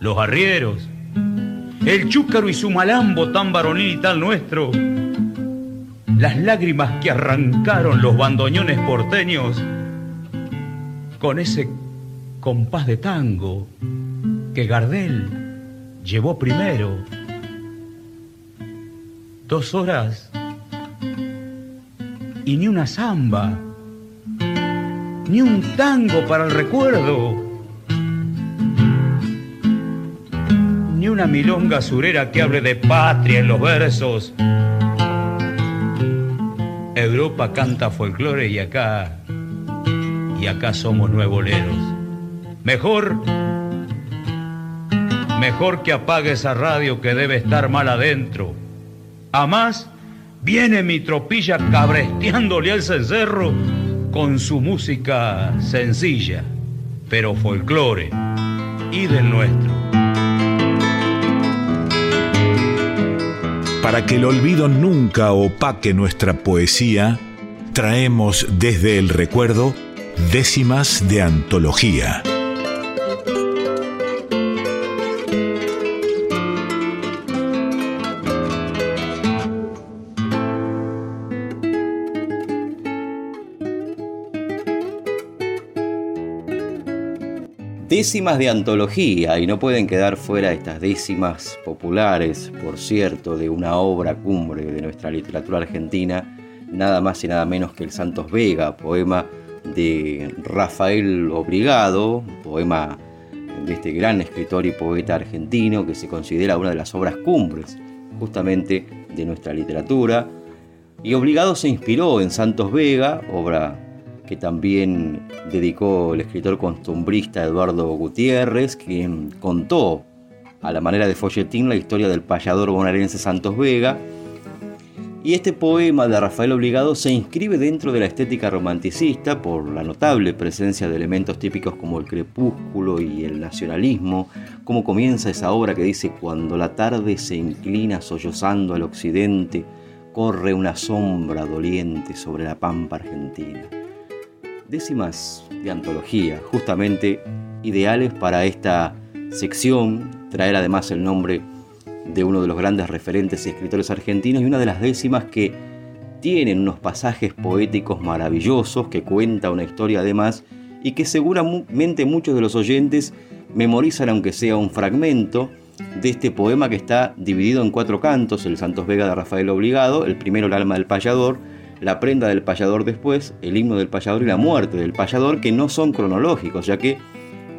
los arrieros, el chúcaro y su malambo tan varonil y tan nuestro, las lágrimas que arrancaron los bandoñones porteños, con ese compás de tango que Gardel llevó primero. Dos horas y ni una samba, ni un tango para el recuerdo, ni una milonga surera que hable de patria en los versos. Europa canta folclore y acá y acá somos nuevoleros. Mejor, mejor que apague esa radio que debe estar mal adentro. A más, viene mi tropilla cabresteándole al cencerro con su música sencilla, pero folclore y del nuestro. Para que el olvido nunca opaque nuestra poesía, traemos desde el recuerdo Décimas de Antología. Décimas de antología, y no pueden quedar fuera estas décimas populares, por cierto, de una obra cumbre de nuestra literatura argentina, nada más y nada menos que el Santos Vega, poema de Rafael Obrigado, poema de este gran escritor y poeta argentino que se considera una de las obras cumbres justamente de nuestra literatura. Y Obligado se inspiró en Santos Vega, obra que también dedicó el escritor costumbrista Eduardo Gutiérrez, quien contó a la manera de folletín la historia del payador bonaerense Santos Vega, y este poema de Rafael Obligado se inscribe dentro de la estética romanticista por la notable presencia de elementos típicos como el crepúsculo y el nacionalismo, como comienza esa obra que dice, cuando la tarde se inclina sollozando al occidente, corre una sombra doliente sobre la pampa argentina. Décimas de antología, justamente ideales para esta sección, traer además el nombre de uno de los grandes referentes y escritores argentinos y una de las décimas que tienen unos pasajes poéticos maravillosos, que cuenta una historia además y que seguramente muchos de los oyentes memorizan aunque sea un fragmento de este poema que está dividido en cuatro cantos, el Santos Vega de Rafael Obligado, el primero el alma del payador, la prenda del payador después, el himno del payador y la muerte del payador, que no son cronológicos, ya que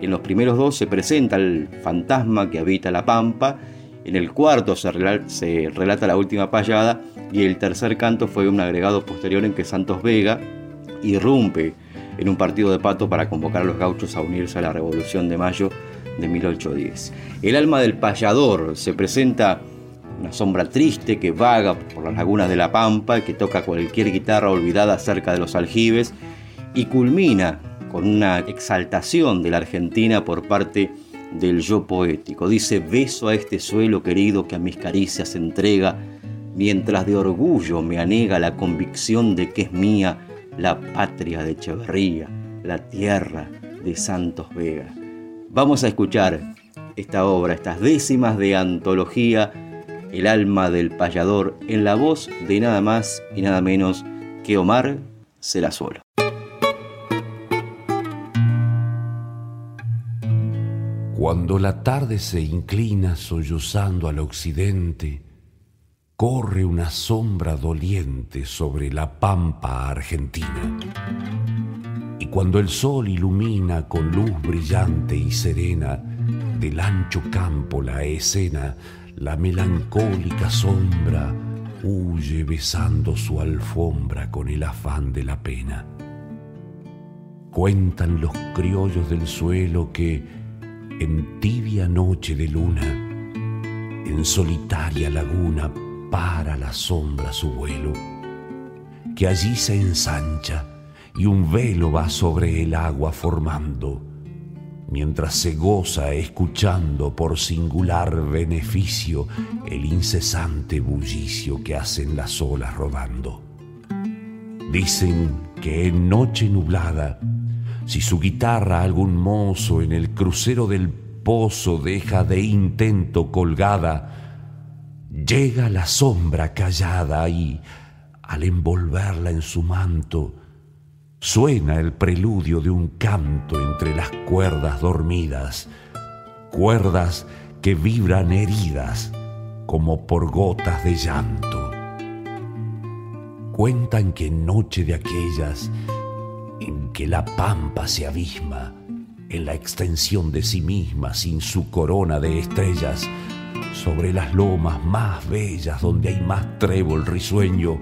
en los primeros dos se presenta el fantasma que habita la pampa en el cuarto se, relata la última payada y el tercer canto fue un agregado posterior en que Santos Vega irrumpe en un partido de pato para convocar a los gauchos a unirse a la Revolución de Mayo de 1810. El alma del payador se presenta una sombra triste que vaga por las lagunas de la Pampa, que toca cualquier guitarra olvidada cerca de los aljibes y culmina con una exaltación de la Argentina por parte del yo poético. Dice, beso a este suelo querido que a mis caricias entrega, mientras de orgullo me anega la convicción de que es mía la patria de Echeverría, la tierra de Santos Vega. Vamos a escuchar esta obra, estas décimas de antología, El alma del payador, en la voz de nada más y nada menos que Omar Celasuelo. Cuando la tarde se inclina sollozando al occidente, corre una sombra doliente sobre la pampa argentina. Y cuando el sol ilumina con luz brillante y serena del ancho campo la escena, la melancólica sombra huye besando su alfombra con el afán de la pena. Cuentan los criollos del suelo que en tibia noche de luna, en solitaria laguna, para la sombra su vuelo, que allí se ensancha y un velo va sobre el agua formando, mientras se goza escuchando por singular beneficio el incesante bullicio que hacen las olas rodando. Dicen que en noche nublada, si su guitarra algún mozo en el crucero del pozo deja de intento colgada, llega la sombra callada y, al envolverla en su manto, suena el preludio de un canto entre las cuerdas dormidas, cuerdas que vibran heridas como por gotas de llanto. Cuentan que en noche de aquellas en que la pampa se abisma en la extensión de sí misma sin su corona de estrellas, sobre las lomas más bellas donde hay más trébol risueño,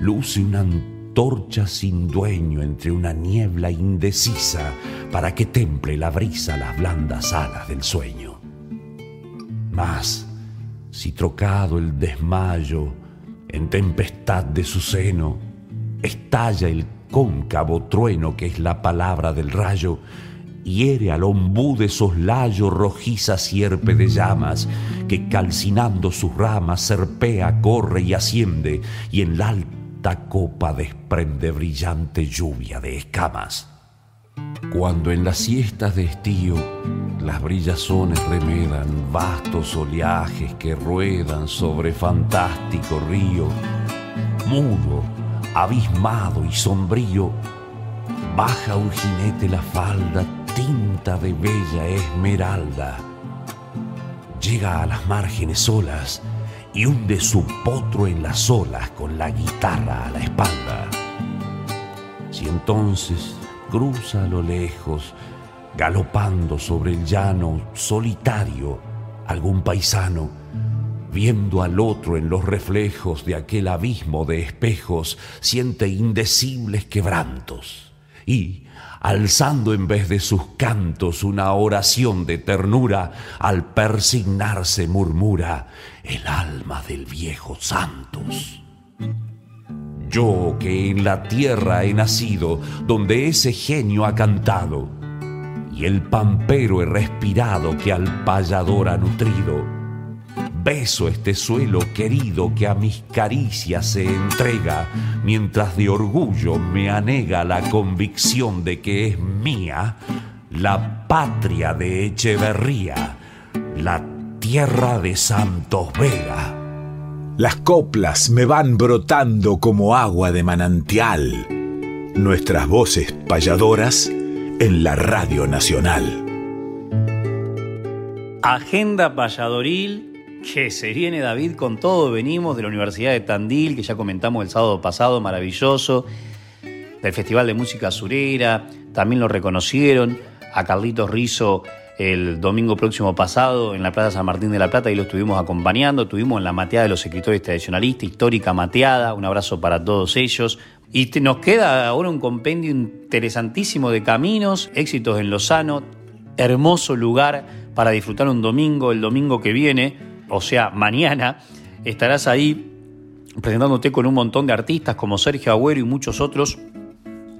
luce una antorcha sin dueño entre una niebla indecisa para que temple la brisa las blandas alas del sueño. Mas, si trocado el desmayo en tempestad de su seno, estalla el cóncavo trueno que es la palabra del rayo, hiere al ombú de soslayo rojiza sierpe de llamas, que calcinando sus ramas serpea, corre y asciende, y en la alta copa desprende brillante lluvia de escamas. Cuando en las siestas de estío las brillazones remedan vastos oleajes que ruedan sobre fantástico río, mudo abismado y sombrío, baja un jinete la falda tinta de bella esmeralda. Llega a las márgenes solas y hunde su potro en las olas con la guitarra a la espalda. Si entonces cruza a lo lejos, galopando sobre el llano solitario, algún paisano, viendo al otro en los reflejos de aquel abismo de espejos, siente indecibles quebrantos y, alzando en vez de sus cantos una oración de ternura, al persignarse murmura el alma del viejo Santos. Yo que en la tierra he nacido, donde ese genio ha cantado, y el pampero he respirado que al payador ha nutrido, Beso este suelo querido que a mis caricias se entrega, mientras de orgullo me anega la convicción de que es mía la patria de Echeverría, la tierra de Santos Vega. Las coplas me van brotando como agua de manantial, nuestras voces payadoras en la Radio Nacional. Agenda payadoril que se viene David con todo. Venimos de la Universidad de Tandil, que ya comentamos el sábado pasado, maravilloso. Del Festival de Música Surera, también lo reconocieron. A Carlitos Rizo el domingo próximo pasado en la Plaza San Martín de la Plata y lo estuvimos acompañando. Tuvimos en la mateada de los escritores tradicionalistas, histórica mateada. Un abrazo para todos ellos. Y nos queda ahora un compendio interesantísimo de caminos, éxitos en Lozano, hermoso lugar para disfrutar un domingo, el domingo que viene o sea, mañana, estarás ahí presentándote con un montón de artistas como Sergio Agüero y muchos otros.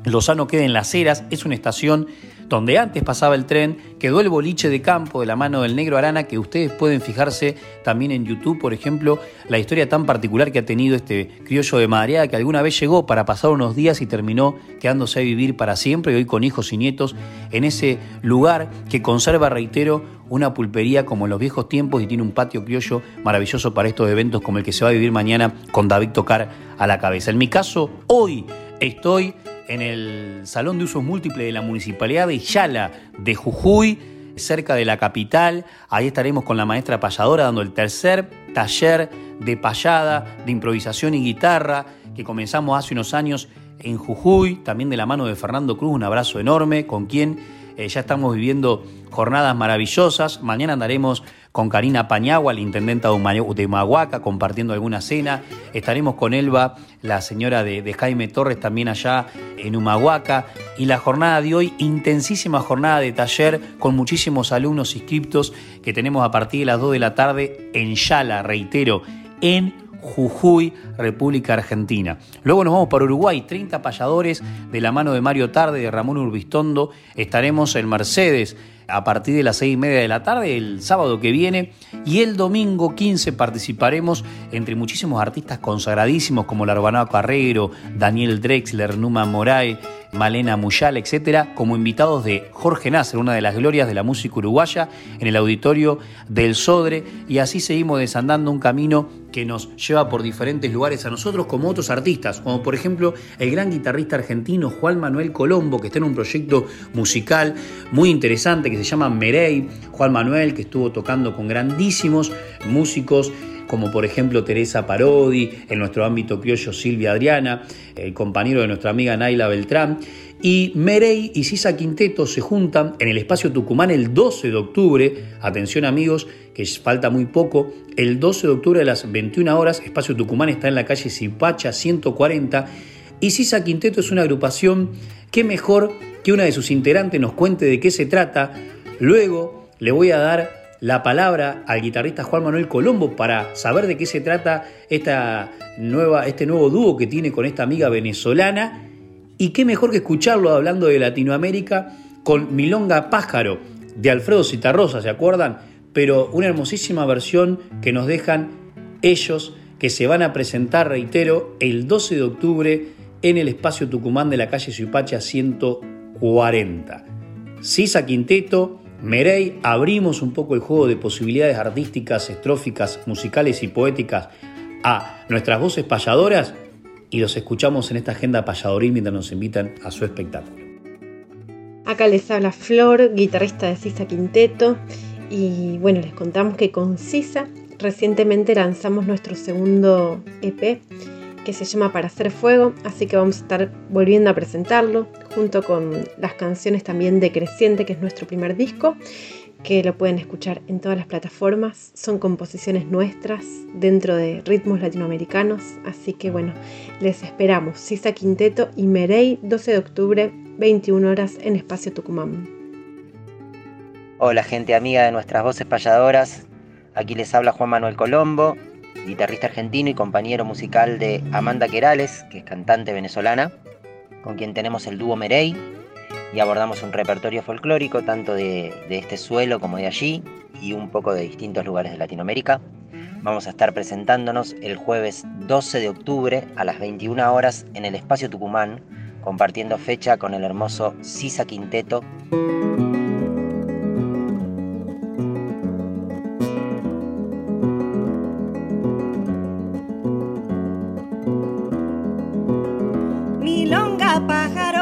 Lozano queda en Las Heras, es una estación donde antes pasaba el tren, quedó el boliche de campo de la mano del negro Arana, que ustedes pueden fijarse también en YouTube, por ejemplo, la historia tan particular que ha tenido este criollo de Madariaga, que alguna vez llegó para pasar unos días y terminó quedándose a vivir para siempre, y hoy con hijos y nietos, en ese lugar que conserva, reitero, una pulpería como en los viejos tiempos y tiene un patio criollo maravilloso para estos eventos como el que se va a vivir mañana con David Tocar a la cabeza. En mi caso, hoy estoy en el Salón de Usos Múltiples de la Municipalidad de Yala de Jujuy, cerca de la capital. Ahí estaremos con la maestra payadora dando el tercer taller de payada, de improvisación y guitarra, que comenzamos hace unos años en Jujuy, también de la mano de Fernando Cruz, un abrazo enorme, con quien eh, ya estamos viviendo jornadas maravillosas. Mañana andaremos con Karina Pañagua, la intendenta de Humahuaca, compartiendo alguna cena. Estaremos con Elba, la señora de, Jaime Torres, también allá en Humahuaca. Y la jornada de hoy, intensísima jornada de taller con muchísimos alumnos inscriptos que tenemos a partir de las 2 de la tarde en Yala, reitero, en Jujuy, República Argentina. Luego nos vamos para Uruguay, 30 payadores de la mano de Mario Tarde, de Ramón Urbistondo. Estaremos en Mercedes a partir de las seis y media de la tarde, el sábado que viene, y el domingo 15 participaremos entre muchísimos artistas consagradísimos como Larbanao Carrero, Daniel Drexler, Numa Moray, Malena Muyal, etcétera, como invitados de Jorge Nasser, una de las glorias de la música uruguaya, en el auditorio del Sodre, y así seguimos desandando un camino que nos lleva por diferentes lugares a nosotros como otros artistas, como por ejemplo el gran guitarrista argentino Juan Manuel Colombo, que está en un proyecto musical muy interesante que se llama Merey. Juan Manuel, que estuvo tocando con grandísimos músicos como por ejemplo Teresa Parodi, en nuestro ámbito criollo Silvia Adriana, el compañero de nuestra amiga Naila Beltrán. Y Merey y Sisa Quinteto se juntan en el espacio Tucumán el 12 de octubre. Atención amigos, que falta muy poco. El 12 de octubre a las 21 horas, espacio Tucumán está en la calle Zipacha 140. Y Sisa Quinteto es una agrupación que mejor que una de sus integrantes nos cuente de qué se trata. Luego le voy a dar la palabra al guitarrista Juan Manuel Colombo para saber de qué se trata esta nueva, este nuevo dúo que tiene con esta amiga venezolana. Y qué mejor que escucharlo hablando de Latinoamérica con Milonga Pájaro de Alfredo Citarrosa, ¿se acuerdan? Pero una hermosísima versión que nos dejan ellos que se van a presentar, reitero, el 12 de octubre en el espacio Tucumán de la calle Suipacha 140. Sisa Quinteto, Merey abrimos un poco el juego de posibilidades artísticas, estróficas, musicales y poéticas a nuestras voces payadoras y los escuchamos en esta agenda payadoril mientras nos invitan a su espectáculo. Acá les habla Flor, guitarrista de Sisa Quinteto y bueno, les contamos que con Sisa recientemente lanzamos nuestro segundo EP que se llama Para hacer fuego, así que vamos a estar volviendo a presentarlo junto con las canciones también de Creciente, que es nuestro primer disco, que lo pueden escuchar en todas las plataformas. Son composiciones nuestras dentro de ritmos latinoamericanos, así que bueno, les esperamos. Sisa Quinteto y Merey, 12 de octubre, 21 horas en Espacio Tucumán. Hola gente amiga de nuestras voces payadoras, aquí les habla Juan Manuel Colombo, guitarrista argentino y compañero musical de Amanda Querales, que es cantante venezolana, con quien tenemos el dúo Merey y abordamos un repertorio folclórico tanto de, de este suelo como de allí y un poco de distintos lugares de Latinoamérica. Vamos a estar presentándonos el jueves 12 de octubre a las 21 horas en el Espacio Tucumán, compartiendo fecha con el hermoso Sisa Quinteto.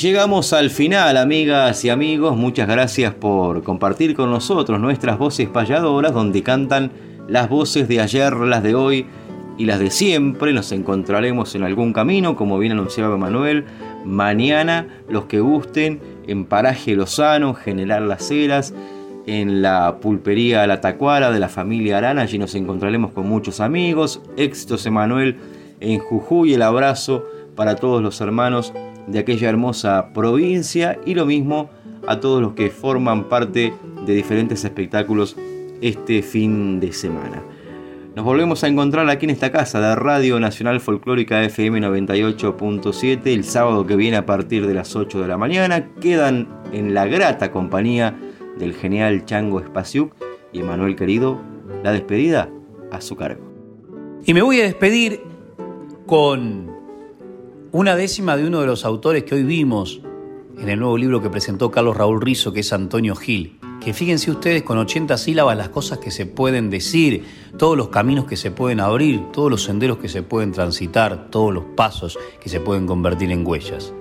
llegamos al final, amigas y amigos. Muchas gracias por compartir con nosotros nuestras voces payadoras, donde cantan las voces de ayer, las de hoy y las de siempre. Nos encontraremos en algún camino, como bien anunciaba Manuel. Mañana, los que gusten, en Paraje Lozano, General Las Heras, en la pulpería La Tacuara de la familia Arana. Allí nos encontraremos con muchos amigos. Éxitos, Emanuel, en Jujuy. El abrazo para todos los hermanos de aquella hermosa provincia y lo mismo a todos los que forman parte de diferentes espectáculos este fin de semana. Nos volvemos a encontrar aquí en esta casa de Radio Nacional Folclórica FM 98.7 el sábado que viene a partir de las 8 de la mañana. Quedan en la grata compañía del genial Chango Espaciuc y Emanuel querido, la despedida a su cargo. Y me voy a despedir con una décima de uno de los autores que hoy vimos en el nuevo libro que presentó Carlos Raúl Rizo, que es Antonio Gil. Que fíjense ustedes con 80 sílabas las cosas que se pueden decir, todos los caminos que se pueden abrir, todos los senderos que se pueden transitar, todos los pasos que se pueden convertir en huellas.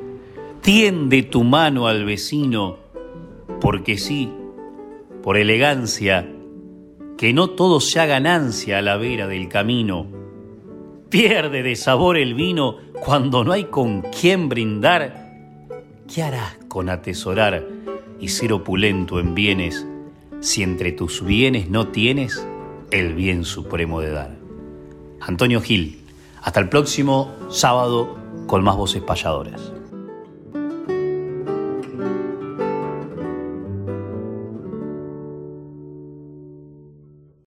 Tiende tu mano al vecino, porque sí, por elegancia, que no todo sea ganancia a la vera del camino. Pierde de sabor el vino cuando no hay con quién brindar, ¿qué harás con atesorar y ser opulento en bienes si entre tus bienes no tienes el bien supremo de dar? Antonio Gil, hasta el próximo sábado con más voces payadoras.